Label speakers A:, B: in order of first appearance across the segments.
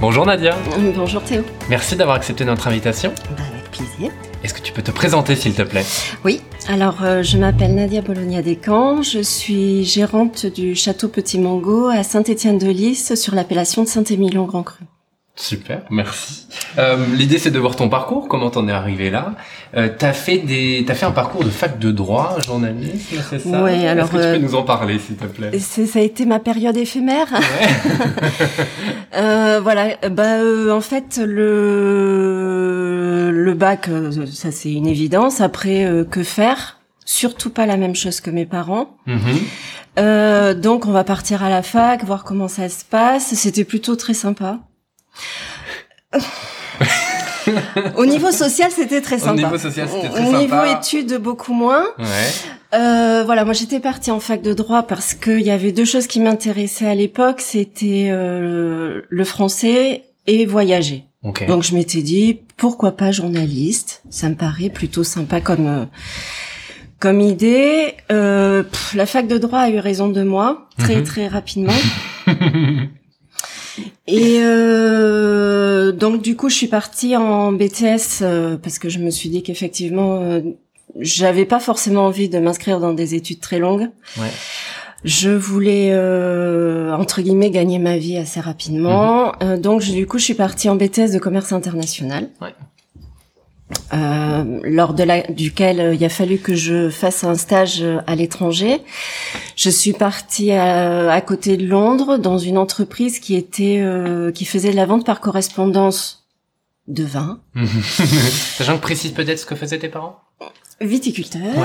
A: Bonjour Nadia.
B: Bonjour Théo.
A: Merci d'avoir accepté notre invitation.
B: Bah, avec plaisir.
A: Est-ce que tu peux te présenter s'il te plaît?
B: Oui, alors euh, je m'appelle Nadia Bologna Descamps, je suis gérante du château Petit Mongo à Saint-Étienne-de-Lys sur l'appellation de Saint-Émilion Grand Cru.
A: Super, merci. Euh, L'idée c'est de voir ton parcours, comment t'en es arrivé là. Euh, t'as fait des, t'as fait un parcours de fac de droit, journaliste, c'est ça?
B: Ouais, alors.
A: Est-ce que tu peux
B: euh,
A: nous en parler, s'il te plaît?
B: Ça a été ma période éphémère.
A: Ouais.
B: Euh, voilà, bah euh, en fait le le bac, euh, ça c'est une évidence. Après, euh, que faire? Surtout pas la même chose que mes parents.
A: Mhm.
B: Euh, donc on va partir à la fac, voir comment ça se passe. C'était plutôt très sympa. Au niveau social, c'était très
A: Au
B: sympa.
A: niveau social, c'était très
B: Au
A: sympa.
B: niveau études, beaucoup moins.
A: Ouais.
B: Euh, voilà, moi j'étais partie en fac de droit parce qu'il y avait deux choses qui m'intéressaient à l'époque, c'était euh, le français et voyager.
A: Ok.
B: Donc je m'étais dit pourquoi pas journaliste, ça me paraît plutôt sympa comme euh, comme idée. Euh, pff, la fac de droit a eu raison de moi très
A: Mhm.
B: très rapidement. Et euh, donc du coup je suis partie en BTS euh, parce que je me suis dit qu'effectivement euh, j'avais pas forcément envie de m'inscrire dans des études très longues.
A: Ouais.
B: Je voulais euh, entre guillemets gagner ma vie assez rapidement, Euh, donc je- du coup je suis partie en BTS de commerce international.
A: Ouais.
B: Euh, lors de la, duquel euh, il a fallu que je fasse un stage euh, à l'étranger. Je suis partie à, à côté de Londres dans une entreprise qui était euh, qui faisait de la vente par correspondance de vin,
A: Sachant que précise peut-être ce que faisaient tes parents?
B: Viticulteur.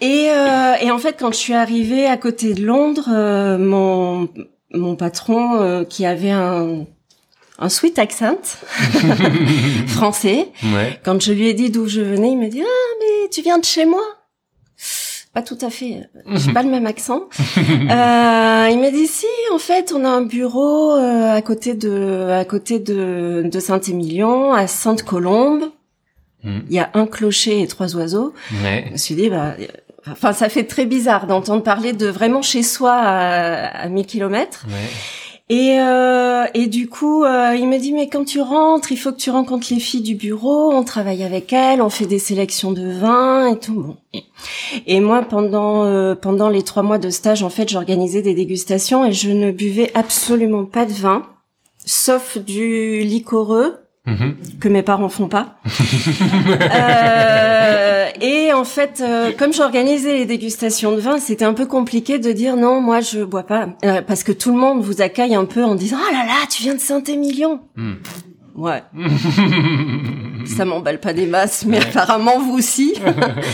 B: Et, euh, et en fait, quand je suis arrivée à côté de Londres, euh, mon mon patron euh, qui avait un un sweet accent français,
A: Ouais.
B: quand je lui ai dit d'où je venais, il m'a dit ah mais tu viens de chez moi. Pas tout à fait, j'ai pas le même accent. Euh, il m'a dit si, en fait, on a un bureau euh, à côté de à côté de, de Saint-Émilion, à Sainte-Colombe.
A: Mhm.
B: Il y a un clocher et trois oiseaux.
A: Ouais.
B: Je me suis dit, bah, enfin, ça fait très bizarre d'entendre parler de vraiment chez soi à, à 1000 kilomètres.
A: Ouais.
B: Et, euh, et du coup, euh, il me dit, mais quand tu rentres, il faut que tu rencontres les filles du bureau, on travaille avec elles, on fait des sélections de vins et tout. Bon. Et moi, pendant euh, pendant les trois mois de stage, en fait, j'organisais des dégustations et je ne buvais absolument pas de vin, sauf du liquoreux
A: Mhm.
B: que mes parents font pas. Euh, et en fait, euh, comme j'organisais les dégustations de vin, c'était un peu compliqué de dire non, moi je bois pas, Euh, parce que tout le monde vous accueille un peu en disant ah là là, tu viens de Saint-Émilion.
A: Mhm.
B: Ouais, ça m'emballe pas des masses, mais apparemment vous aussi.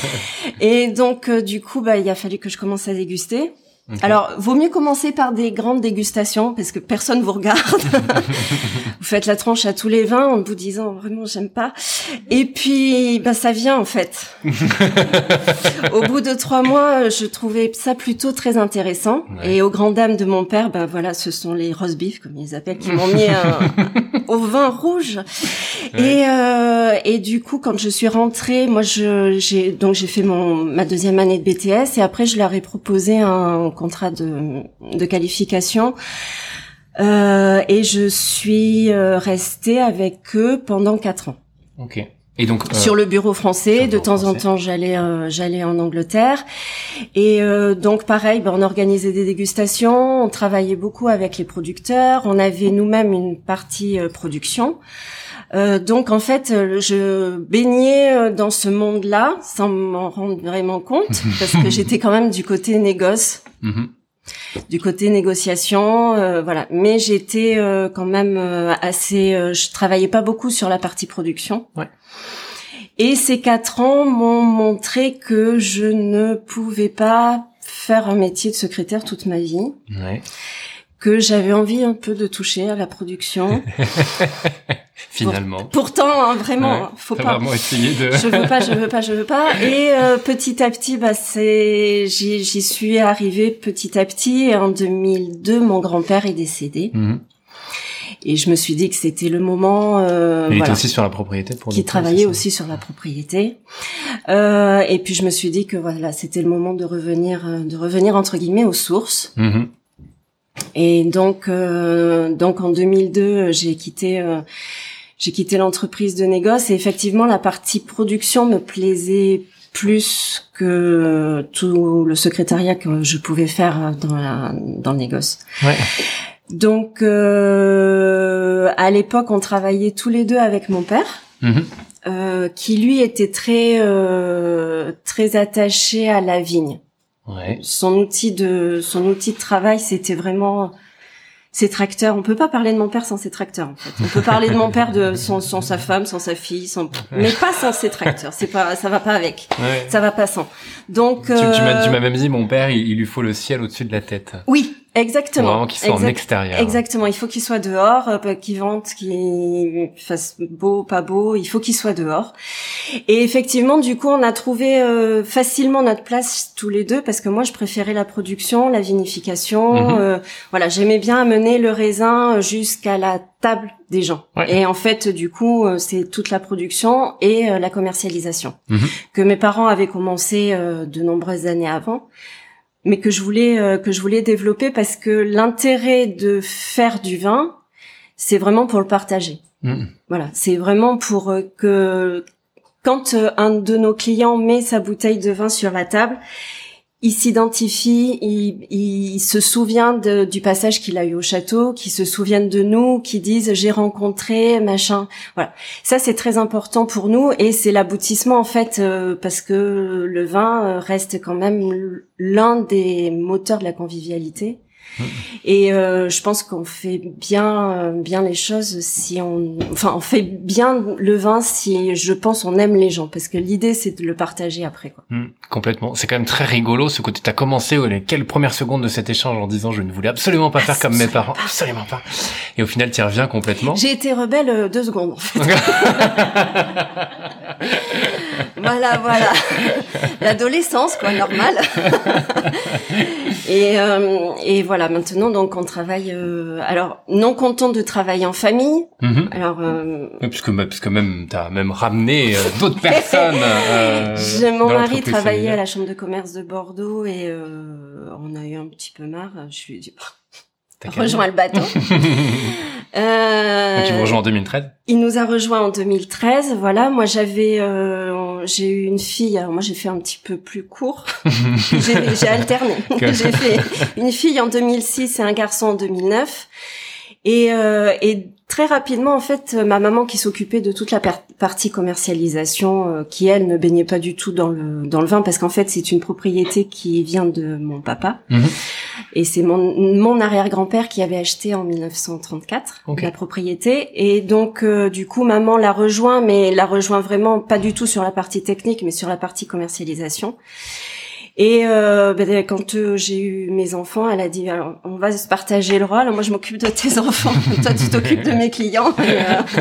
B: et donc du coup, bah il a fallu que je commence à déguster. Alors, vaut mieux commencer par des grandes dégustations parce que personne vous regarde. vous faites la tranche à tous les vins en vous disant vraiment j'aime pas. Et puis, bah ça vient en fait. au bout de trois mois, je trouvais ça plutôt très intéressant.
A: Ouais.
B: Et aux grandes dames de mon père, ben voilà, ce sont les roast beef comme ils appellent, qui m'ont mis un- au vin rouge. Et euh, et du coup, quand je suis rentrée, moi je j'ai donc j'ai fait mon ma deuxième année de BTS et après je leur ai proposé un contrat de de qualification. Euh, et je suis euh, restée avec eux pendant quatre ans
A: Ok. Et donc euh,
B: sur le bureau français. De temps en temps, j'allais euh, j'allais en Angleterre. Et euh, donc pareil, ben, on organisait des dégustations, on travaillait beaucoup avec les producteurs, on avait nous-mêmes une partie euh, production. Euh, donc en fait, je baignais dans ce monde-là sans m'en rendre vraiment compte parce que j'étais quand même du côté négoce
A: mhm.
B: du côté négociation, euh, voilà. Mais j'étais euh, quand même euh, assez. euh, je travaillais pas beaucoup sur la partie production.
A: Ouais.
B: Et ces quatre ans m'ont montré que je ne pouvais pas faire un métier de secrétaire toute ma vie,
A: Ouais.
B: que j'avais envie un peu de toucher à la production.
A: Finalement.
B: pourtant, hein, vraiment, faut pas.
A: Vraiment essayer de.
B: je veux pas, je veux pas, je veux pas. Et euh, petit à petit, bah c'est, j'y, j'y suis arrivée petit à petit. Et en 2002, mon grand-père est décédé.
A: Mhm.
B: Et je me suis dit que c'était le moment. Euh,
A: Il
B: voilà,
A: était aussi sur la propriété pour
B: qui travaillait aussi sur la propriété. Euh, et puis je me suis dit que voilà, c'était le moment de revenir, euh, de revenir entre guillemets aux sources.
A: Mhm.
B: Et donc, euh, donc en 2002, j'ai quitté, euh, j'ai quitté l'entreprise de négoce. Et effectivement, la partie production me plaisait plus que tout le secrétariat que je pouvais faire dans la, dans le négoce.
A: Ouais.
B: Donc, euh, à l'époque, on travaillait tous les deux avec mon père.
A: Mhm.
B: euh, qui lui était très euh, très attaché à la vigne
A: Ouais.
B: son outil de son outil de travail c'était vraiment ses tracteurs on peut pas parler de mon père sans ses tracteurs en fait on peut parler de mon père de sans, sans sa femme sans sa fille sans mais pas sans ses tracteurs c'est pas ça va pas avec
A: Ouais.
B: ça va pas sans donc
A: Tu, tu m'as
B: euh,
A: tu m'as même dit, mon père, il, il lui faut le ciel au-dessus de la tête.
B: oui exactement
A: qu'il soit en extérieur.
B: Exactement, il faut qu'il soit dehors, euh, qu'il vente, qu'il fasse beau, pas beau, il faut qu'il soit dehors. Et effectivement, du coup, on a trouvé euh, facilement notre place tous les deux parce que moi, je préférais la production, la vinification.
A: Mhm.
B: euh, voilà, j'aimais bien amener le raisin jusqu'à la table des gens.
A: Ouais.
B: Et en fait, du coup, euh, c'est toute la production et euh, la commercialisation
A: Mhm.
B: que mes parents avaient commencé euh, de nombreuses années avant mais que je voulais euh, que je voulais développer parce que l'intérêt de faire du vin, c'est vraiment pour le partager.
A: Mhm.
B: Voilà, c'est vraiment pour euh, que quand euh, un de nos clients met sa bouteille de vin sur la table, il s'identifie, il, il se souvient de- du passage qu'il a eu au château, qu'il se souvienne de nous, qu'il dise j'ai rencontré machin. Voilà, ça c'est très important pour nous et c'est l'aboutissement en fait euh, parce que le vin reste quand même l'un des moteurs de la convivialité. Et euh, je pense qu'on fait bien euh, bien les choses si on enfin on fait bien le vin si je pense on aime les gens parce que l'idée c'est de le partager après quoi.
A: Mhm. Complètement. C'est quand même très rigolo ce côté. T'as commencé aux les quelques premières secondes de cet échange en disant je ne voulais absolument pas faire comme mes parents,
B: pas.
A: absolument pas. Et au final, tu y reviens complètement.
B: J'ai été rebelle euh, deux secondes en fait. voilà voilà l'adolescence quoi normal. et euh, et voilà maintenant donc on travaille euh, alors non content de travailler en famille
A: Mhm.
B: alors euh,
A: Oui, Puisque, puisque même t'as même ramené euh, d'autres personnes. Euh,
B: mon mari travaillait à la chambre de commerce de Bordeaux et euh, on a eu un petit peu marre. Je lui ai dit
A: qu'à
B: rejoins le bateau. Euh,
A: Donc ils vous rejoint en 2013.
B: il nous a rejoint en 2013. Voilà, moi j'avais, euh, j'ai eu une fille. Alors moi j'ai fait un petit peu plus court. j'ai j'ai alterné. J'ai fait une fille en 2006 et un garçon en 2009. Et, euh, et très rapidement, en fait, ma maman qui s'occupait de toute la partie commercialisation, euh, qui elle ne baignait pas du tout dans le dans le vin, parce qu'en fait c'est une propriété qui vient de mon papa,
A: Mhm.
B: Et c'est mon mon arrière-grand-père qui avait acheté en 1934
A: Ok.
B: la propriété, et donc euh, du coup maman l'a rejoint, mais l'a rejoint vraiment pas du tout sur la partie technique, mais sur la partie commercialisation. Et euh, ben, quand euh, j'ai eu mes enfants, elle a dit alors on va se partager le rôle. Moi je m'occupe de tes enfants, toi tu t'occupes de mes clients et, euh,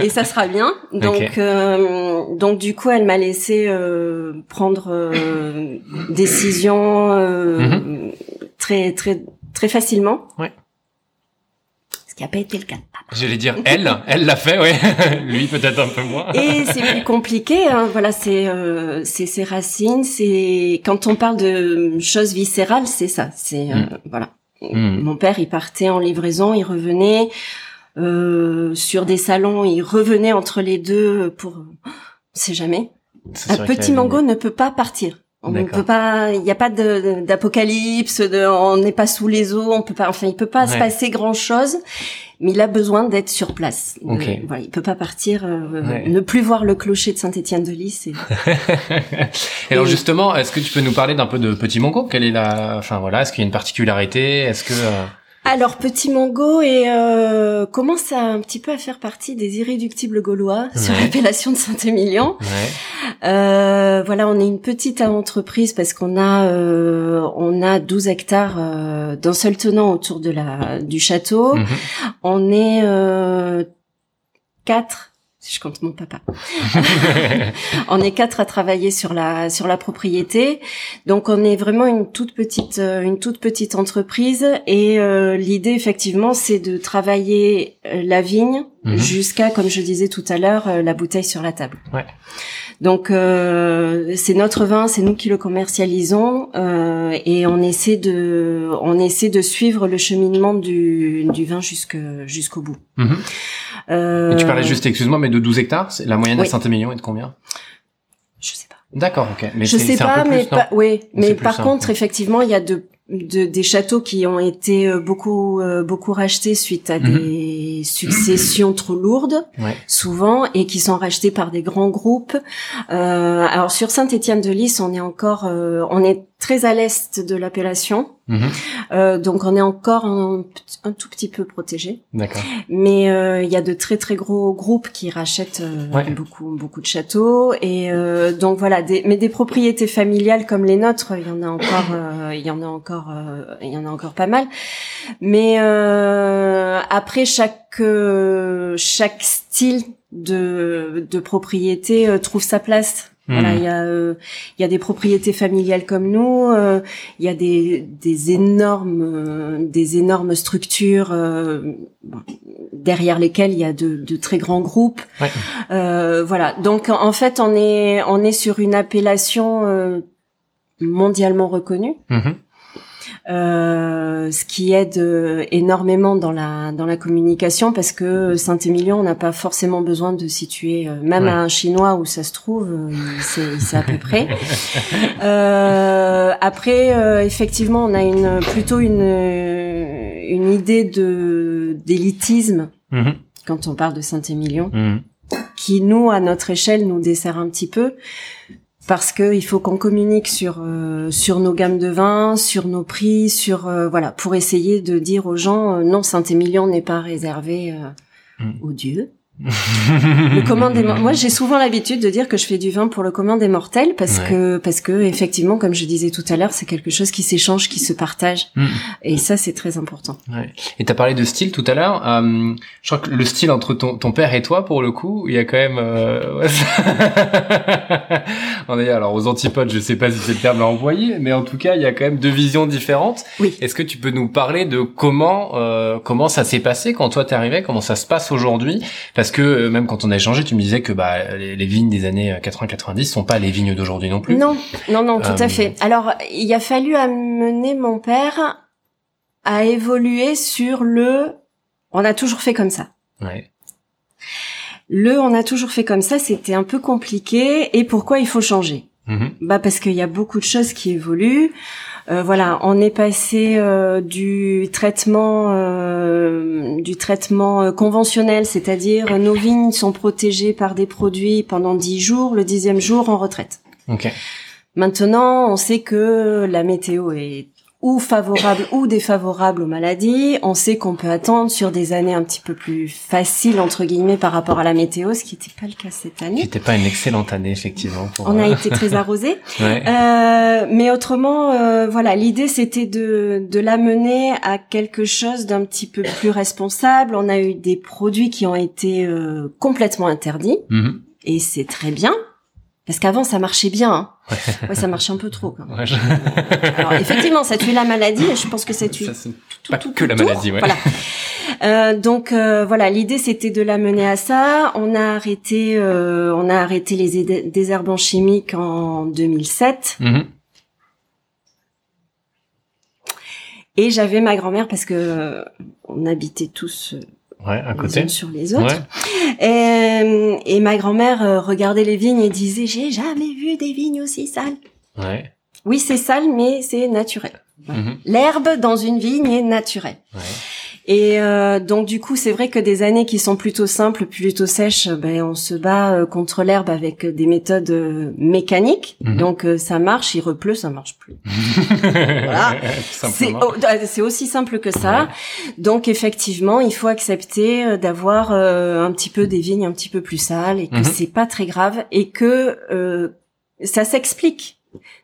B: et ça sera bien. Donc
A: Ok.
B: euh, donc du coup elle m'a laissé euh, prendre euh, décision euh, très très très facilement.
A: Ouais.
B: Ce qui n'a pas été le cas. de papa.
A: J'allais dire elle, elle l'a fait, ouais. Lui peut-être un peu moins.
B: Et c'est plus compliqué. Hein. Voilà, c'est euh, c'est ses racines. C'est quand on parle de choses viscérales, c'est ça. C'est euh, voilà.
A: Mm.
B: Mon père, il partait en livraison, il revenait euh, sur des salons, il revenait entre les deux pour. On sait jamais. Un petit mango ne peut pas partir. On ne peut pas, il n'y a pas de- d'apocalypse, de, on n'est pas sous les eaux, on peut pas, enfin, il peut pas se passer grand chose, mais il a besoin d'être sur place. De-
A: Ok.
B: voilà, il peut pas partir, euh,
A: Ouais.
B: ne plus voir le clocher de Saint-Étienne-de-Lys. c'est-
A: Et alors
B: Et-
A: justement, est-ce que tu peux nous parler d'un peu de Petit Mongo Quelle est la, enfin voilà, est-ce qu'il y a une particularité? Est-ce que euh,
B: Alors, Petit Mango et euh, commence à un petit peu à faire partie des irréductibles gaulois sur l'appellation de Saint-Émilion.
A: ouais.
B: Euh, voilà, on est une petite entreprise parce qu'on a euh, on a 12 hectares euh, d'un seul tenant autour de la du château.
A: Mhm.
B: On est euh, quatre je compte mon papa. on est quatre à travailler sur la sur la propriété, donc on est vraiment une toute petite euh, une toute petite entreprise et euh, l'idée effectivement c'est de travailler euh, la vigne mhm. jusqu'à comme je disais tout à l'heure la bouteille sur la table. Ouais. Donc c'est notre vin, c'est nous qui le commercialisons et on essaie de on essaie de suivre le cheminement du, du vin jusqu'au bout. Mhm.
A: Euh... tu parlais juste, excuse-moi, mais de 12 hectares, la moyenne à Saint-Émilion est de combien?
B: Je sais pas.
A: D'accord, ok.
B: Mais je sais pas, mais pas, oui, mais par contre, effectivement, il y a de, de, des châteaux qui ont été euh, beaucoup euh, beaucoup rachetés suite à mhm. des successions trop lourdes, souvent, et qui sont rachetés par des grands groupes. Euh, alors sur Saint-Étienne-de-Lys, on est encore, euh, on est très à l'est de l'appellation. Mhm. Euh, donc on est encore un, un, tout petit peu protégé. D'accord. Mais euh, il y a de très très gros groupes qui rachètent euh, beaucoup beaucoup de châteaux et euh, donc voilà. Des, mais des propriétés familiales comme les nôtres, il y en a encore, il y en a encore, il y en a encore pas mal. Mais après chaque chaque style de de propriété trouve sa place voilà, hmm. il y a euh, il y a des propriétés familiales comme nous, euh, il y a des des énormes euh, des énormes structures derrière lesquelles il y a de, de très grands groupes. Ouais. voilà, donc en fait on est on est sur une appellation mondialement reconnue. Mm-hmm. Euh, ce qui aide euh, énormément dans la dans la communication parce que Saint-Émilion n'a pas forcément besoin de situer euh, même à un chinois où ça se trouve c'est c'est à peu près après effectivement on a une plutôt une une idée de d'élitisme mm-hmm. quand on parle de Saint-Émilion mm-hmm. qui nous à notre échelle nous dessert un petit peu parce que il faut qu'on communique sur euh, sur nos gammes de vins, sur nos prix, sur euh, voilà pour essayer de dire aux gens euh, non Saint-Émilion n'est pas réservé mm. aux dieux, le commun des moi j'ai souvent l'habitude de dire que je fais du vin pour le commun des mortels parce que parce que effectivement comme je disais tout à l'heure c'est quelque chose qui s'échange qui se partage. Mm. et ça c'est très important.
A: Ouais. et t'as parlé de style tout à l'heure. Euh, je crois que le style entre ton, ton père et toi pour le coup il y a quand même euh... on est alors aux antipodes je sais pas si c'est le terme à envoyer mais en tout cas il y a quand même deux visions différentes. Oui. Est-ce que tu peux nous parler de comment euh, comment ça s'est passé quand toi t'es arrivé comment ça se passe aujourd'hui? Parce parce que euh, même quand on a échangé, tu me disais que bah, les, vignes des années 80-90 sont pas les vignes d'aujourd'hui non plus.
B: Non, non, non, tout à euh, fait. Alors, il a fallu amener mon père à évoluer sur le. On a toujours fait comme ça. Ouais. Le, on a toujours fait comme ça, c'était un peu compliqué. Et pourquoi il faut changer? Mm-hmm. Bah parce qu'il y a beaucoup de choses qui évoluent. Euh, voilà, on est passé euh, du traitement euh, du traitement conventionnel, c'est-à-dire nos vignes sont protégées par des produits pendant dix jours, le dixième jour en retraite. Maintenant, on sait que la météo est ou favorable ou défavorable aux maladies. On sait qu'on peut attendre sur des années un petit peu plus faciles entre guillemets par rapport à la météo, ce qui n'était pas le cas cette année. Qui
A: n'était pas une excellente année effectivement.
B: On a euh, été très arrosé, ouais. euh, mais autrement, euh, voilà, l'idée c'était de de l'amener à quelque chose d'un petit peu plus responsable. On a eu des produits qui ont été euh, complètement interdits. Mm-hmm. Et c'est très bien parce qu'avant, ça marchait bien. Hein. Ouais. ça marchait un peu trop. Quand même. Alors, effectivement, ça tue la maladie. Et je pense que ça tue
A: tout, pas tout, que la maladie. Ouais.
B: Voilà. Euh, donc euh, voilà, l'idée c'était de l'amener à ça. On a arrêté, euh, on a arrêté les désherbants chimiques en 2007. Mm-hmm. Et j'avais ma grand-mère parce que on habitait tous
A: ouais, à côté.
B: sur les autres. Et, euh, et, ma grand-mère euh, regardait les vignes et disait j'ai jamais vu des vignes aussi sales. Ouais. Oui, c'est sale, mais c'est naturel. Mhm. L'herbe dans une vigne est naturelle. Ouais. Et euh, donc du coup, c'est vrai que des années qui sont plutôt simples, plutôt sèches, ben on se bat euh, contre l'herbe avec des méthodes euh, mécaniques. Mhm. Donc ça marche, il repleut, ça marche plus. voilà. C'est aussi simple que ça. Donc effectivement, il faut accepter d'avoir un petit peu des vignes un petit peu plus sales et que mhm. c'est pas très grave et que ça s'explique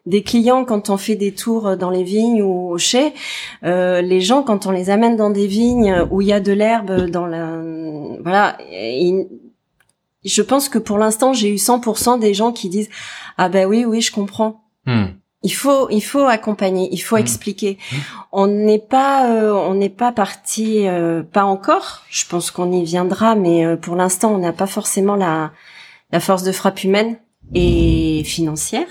B: des clients quand on fait des tours dans les vignes ou au chai, euh, les gens quand on les amène dans des vignes où il y a de l'herbe dans la, voilà, je pense que pour l'instant, j'ai eu 100% des gens qui disent ah ben oui, oui, je comprends.
A: Hmm.
B: Il faut, il faut accompagner, il faut
A: Mm.
B: expliquer.
A: Mm.
B: On n'est pas, euh, on n'est pas parti, euh, pas encore. Je pense qu'on y viendra, mais euh, pour l'instant, on n'a pas forcément la, la force de frappe humaine et financière.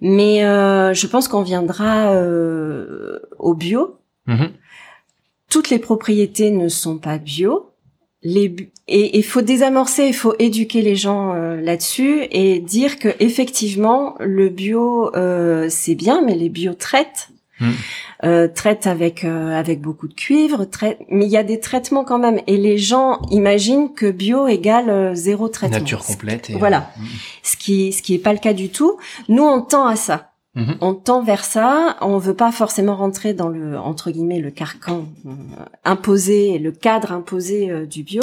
B: Mais euh, je pense qu'on viendra euh, au bio.
A: Mhm.
B: Toutes les propriétés ne sont pas bio. Les et il faut désamorcer, il faut éduquer les gens euh, là-dessus et dire que effectivement le bio euh, c'est bien, mais les bio traitent,
A: Mm.
B: euh, traitent avec euh, avec beaucoup de cuivre, traitent, mais il y a des traitements quand même. Et les gens imaginent que bio égale euh, zéro traitement.
A: Nature complète. Et,
B: Voilà.
A: euh,
B: Ce qui ce qui est pas le cas du tout. Nous on tend à ça.
A: Mhm.
B: On tend vers ça. On veut pas forcément rentrer dans le entre guillemets le carcan euh, imposé, le cadre imposé euh, du bio,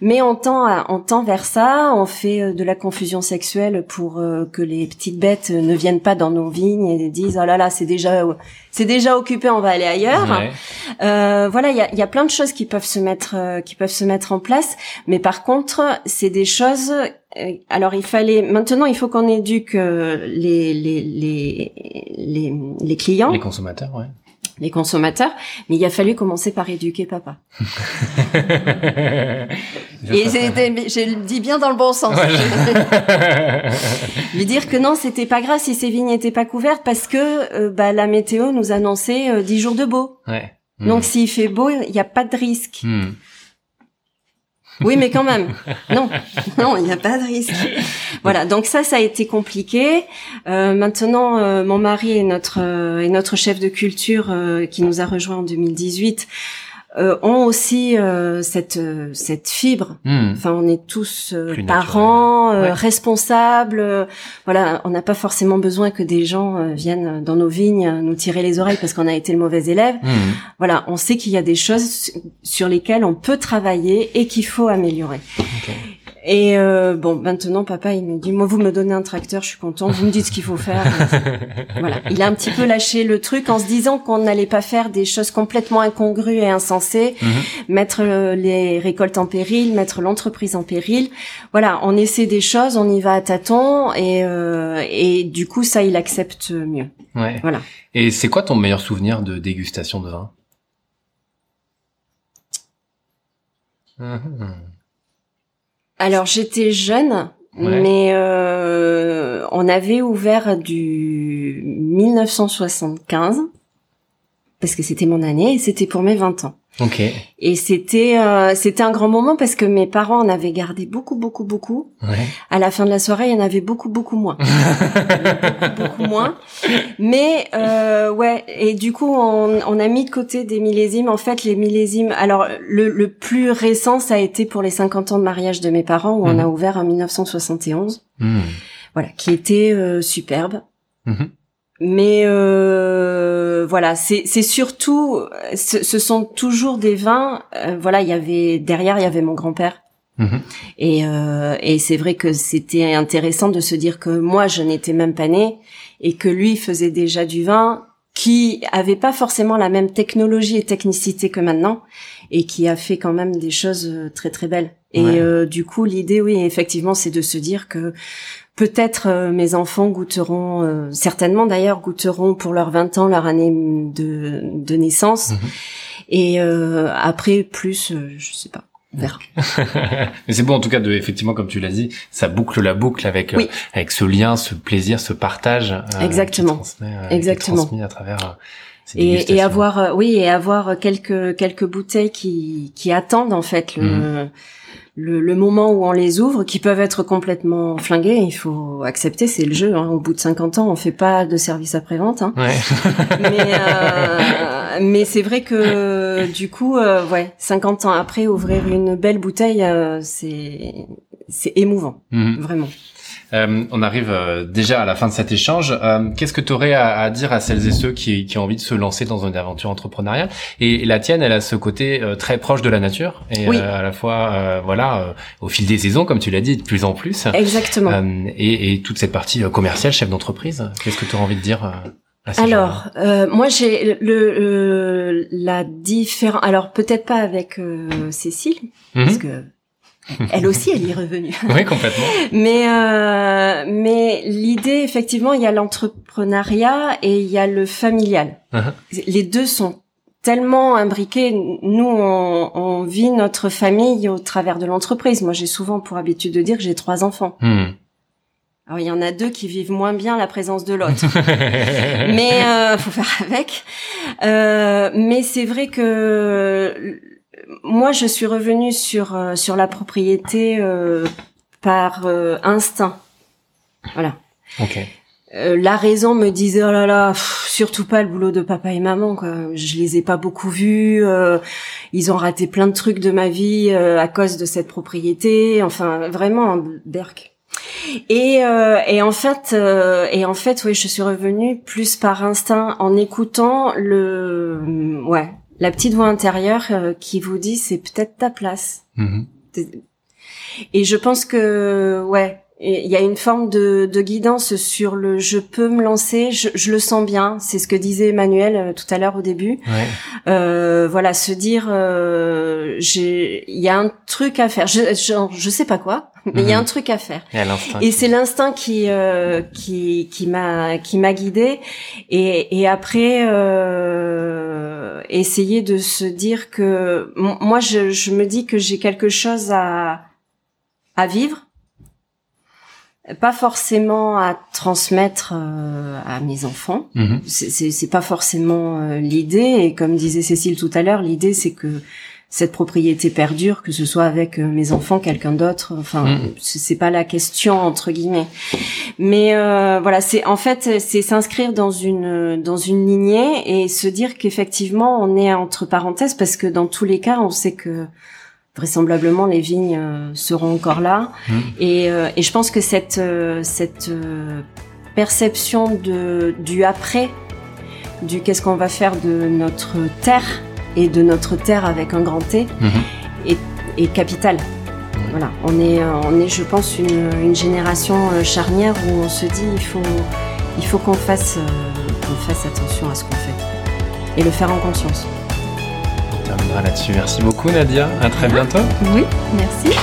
B: mais on tend à, on tend vers ça. On fait euh, de la confusion sexuelle pour que les petites bêtes ne viennent pas dans nos vignes et disent oh là là c'est déjà c'est déjà occupé, on va aller ailleurs.
A: Ouais.
B: Euh, voilà, il y a, y a plein de choses qui peuvent se mettre, qui peuvent se mettre en place. Mais par contre, c'est des choses. Euh, alors, il fallait maintenant, il faut qu'on éduque euh, les les les les, les clients,
A: Les
B: les...
A: consommateurs, ouais.
B: consommateurs. Mais il a fallu commencer par éduquer papa. Et le dis bien dans le bon sens. Lui dire que non, c'était pas grave si ces vignes n'étaient pas couvertes parce que euh, bah, la météo nous annonçait euh, 10 jours de beau.
A: ouais.
B: Donc s'il fait beau, il n'y a pas de risque.
A: Hmm.
B: Oui, mais quand même. Non, non, il n'y a pas de risque. Voilà, donc ça, ça a été compliqué. Euh, maintenant, euh, mon mari est notre euh, est notre chef de culture euh, qui nous a rejoint en 2018. Euh, ont aussi euh, cette euh, cette fibre.
A: Hmm.
B: Enfin, on est tous euh, parents, euh,
A: Ouais.
B: responsables. voilà, on n'a pas forcément besoin que des gens euh, viennent dans nos vignes nous tirer les oreilles parce qu'on a été le mauvais élève
A: Hmm.
B: voilà, on sait qu'il y a des choses sur lesquelles on peut travailler et qu'il faut améliorer.
A: Ok.
B: Et euh, bon, maintenant, papa, il me dit, moi, vous me donnez un tracteur, je suis content, vous me dites ce qu'il faut faire. voilà, il a un petit peu lâché le truc en se disant qu'on n'allait pas faire des choses complètement incongrues et insensées,
A: Mhm.
B: mettre euh, les récoltes en péril, mettre l'entreprise en péril. Voilà, on essaie des choses, on y va à tâtons et, euh, et du coup, ça, il accepte mieux.
A: Ouais.
B: Voilà.
A: Et c'est quoi ton meilleur souvenir de dégustation de vin? Mhm.
B: Alors j'étais jeune,
A: Ouais.
B: mais euh, on avait ouvert du 1975 parce que c'était mon année et c'était pour mes 20 ans.
A: Ok.
B: Et c'était euh, c'était un grand moment parce que mes parents en avaient gardé beaucoup beaucoup beaucoup.
A: Ouais.
B: À la fin de la soirée, il y en avait beaucoup beaucoup moins, beaucoup, beaucoup moins. Mais euh, ouais, et du coup, on, on a mis de côté des millésimes. En fait, les millésimes. Alors, le, le plus récent, ça a été pour les 50 ans de mariage de mes parents où on
A: Mhm.
B: a ouvert en 1971.
A: Hmm.
B: Voilà, qui était euh, superbe.
A: Mhm.
B: Mais euh, voilà, c'est surtout, ce, ce sont toujours des vins. euh, voilà, il y avait derrière, il y avait mon grand-père.
A: Mhm.
B: Et, euh, et c'est vrai que c'était intéressant de se dire que moi, je n'étais même pas née et que lui faisait déjà du vin qui avait pas forcément la même technologie et technicité que maintenant et qui a fait quand même des choses euh, très très belles. Et
A: Ouais.
B: euh, du coup, l'idée, oui, effectivement, c'est de se dire que peut-être euh, mes enfants goûteront, euh, certainement d'ailleurs, goûteront pour leurs 20 ans, leur année de, de naissance.
A: Mhm.
B: Et euh, après, plus, euh, je sais pas.
A: Mais c'est beau en tout cas de effectivement comme tu l'as dit, ça boucle la boucle avec euh, avec ce lien, ce plaisir, ce partage. euh,
B: Exactement.
A: qui euh, qui
B: Exactement.
A: transmis à travers ces
B: et, avoir oui et avoir quelques quelques bouteilles qui qui attendent en fait le
A: Mhm.
B: Le, le moment où on les ouvre qui peuvent être complètement flinguées il faut accepter c'est le jeu hein. au bout de 50 ans on fait pas de service après vente hein.
A: Ouais.
B: mais euh, mais c'est vrai que du coup euh, ouais 50 ans après ouvrir une belle bouteille euh, c'est c'est émouvant
A: Mhm.
B: vraiment
A: Euh, on arrive euh, déjà à la fin de cet échange. Euh, Qu'est-ce que tu aurais à, à dire à celles et ceux qui, qui ont envie de se lancer dans une aventure entrepreneuriale? Et, la tienne, elle a ce côté euh, très proche de la nature et
B: Oui.
A: euh, à la fois, euh, voilà, euh, au fil des saisons, comme tu l'as dit, de plus en plus.
B: exactement
A: Euh, et, et toute cette partie euh, commerciale, chef d'entreprise. Qu'est-ce que tu aurais envie de dire euh,
B: Alors, euh, moi j'ai le, le- la différence. Alors peut-être pas avec euh, Cécile,
A: Mhm.
B: parce que elle aussi, elle y est revenue.
A: oui, complètement.
B: mais euh, mais l'idée, effectivement, il y a l'entrepreneuriat et il y a le familial. Uh-huh. Les deux sont tellement imbriqués. Nous, on, on, vit notre famille au travers de l'entreprise. Moi, j'ai souvent pour habitude de dire que j'ai trois enfants. Hmm. Alors il y en a deux qui vivent moins bien la présence de l'autre, mais euh, faut faire avec. Euh, mais c'est vrai que moi je suis revenue sur euh, sur la propriété euh, par euh, instinct. Voilà.
A: Ok.
B: la raison me disait oh là là surtout pas le boulot de papa et maman quoi je les ai pas beaucoup vus ils ont raté plein de trucs de ma vie à cause de cette propriété enfin vraiment Berk et, euh, et en fait, euh, et en fait, oui, je suis revenue plus par instinct en écoutant le, ouais, la petite voix intérieure euh, qui vous dit c'est peut-être ta place. Mm-hmm. Et je pense que, ouais, il y a une forme de, de, guidance sur le je peux me lancer, je, je le sens bien. C'est ce que disait Emmanuel euh, tout à l'heure au début. Ouais. Euh, voilà, se dire euh, il y a un truc à faire. Je, je, sais pas quoi, mais il y a un mhm. truc à faire. Et, et c'est l'instinct qui euh, qui qui m'a qui m'a guidé. Et, et après euh, essayer de se dire que moi je, je me dis que j'ai quelque chose à à vivre pas forcément à transmettre euh, à mes enfants. Mhm. C'est pas forcément euh, l'idée. Et comme disait Cécile tout à l'heure, l'idée c'est que cette propriété perdure, que ce soit avec euh, mes enfants, quelqu'un d'autre. Enfin, mhm. c'est pas la question entre guillemets. Mais voilà, c'est en fait c'est s'inscrire dans une dans une lignée et se dire qu'effectivement on est entre parenthèses parce que dans tous les cas on sait que vraisemblablement les vignes euh, seront encore là. Mmh. Et, euh, et, je pense que cette, euh, cette perception de, du après, du qu'est-ce qu'on va faire de notre terre et de notre terre avec un grand T, mmh. est, est capitale. Voilà, on est, on est, je pense, une, une, génération charnière où on se dit il faut, il faut qu'on fasse, qu'on fasse attention à ce qu'on fait et le faire en conscience
A: là-dessus. Merci beaucoup Nadia, à très bientôt.
B: Oui, merci.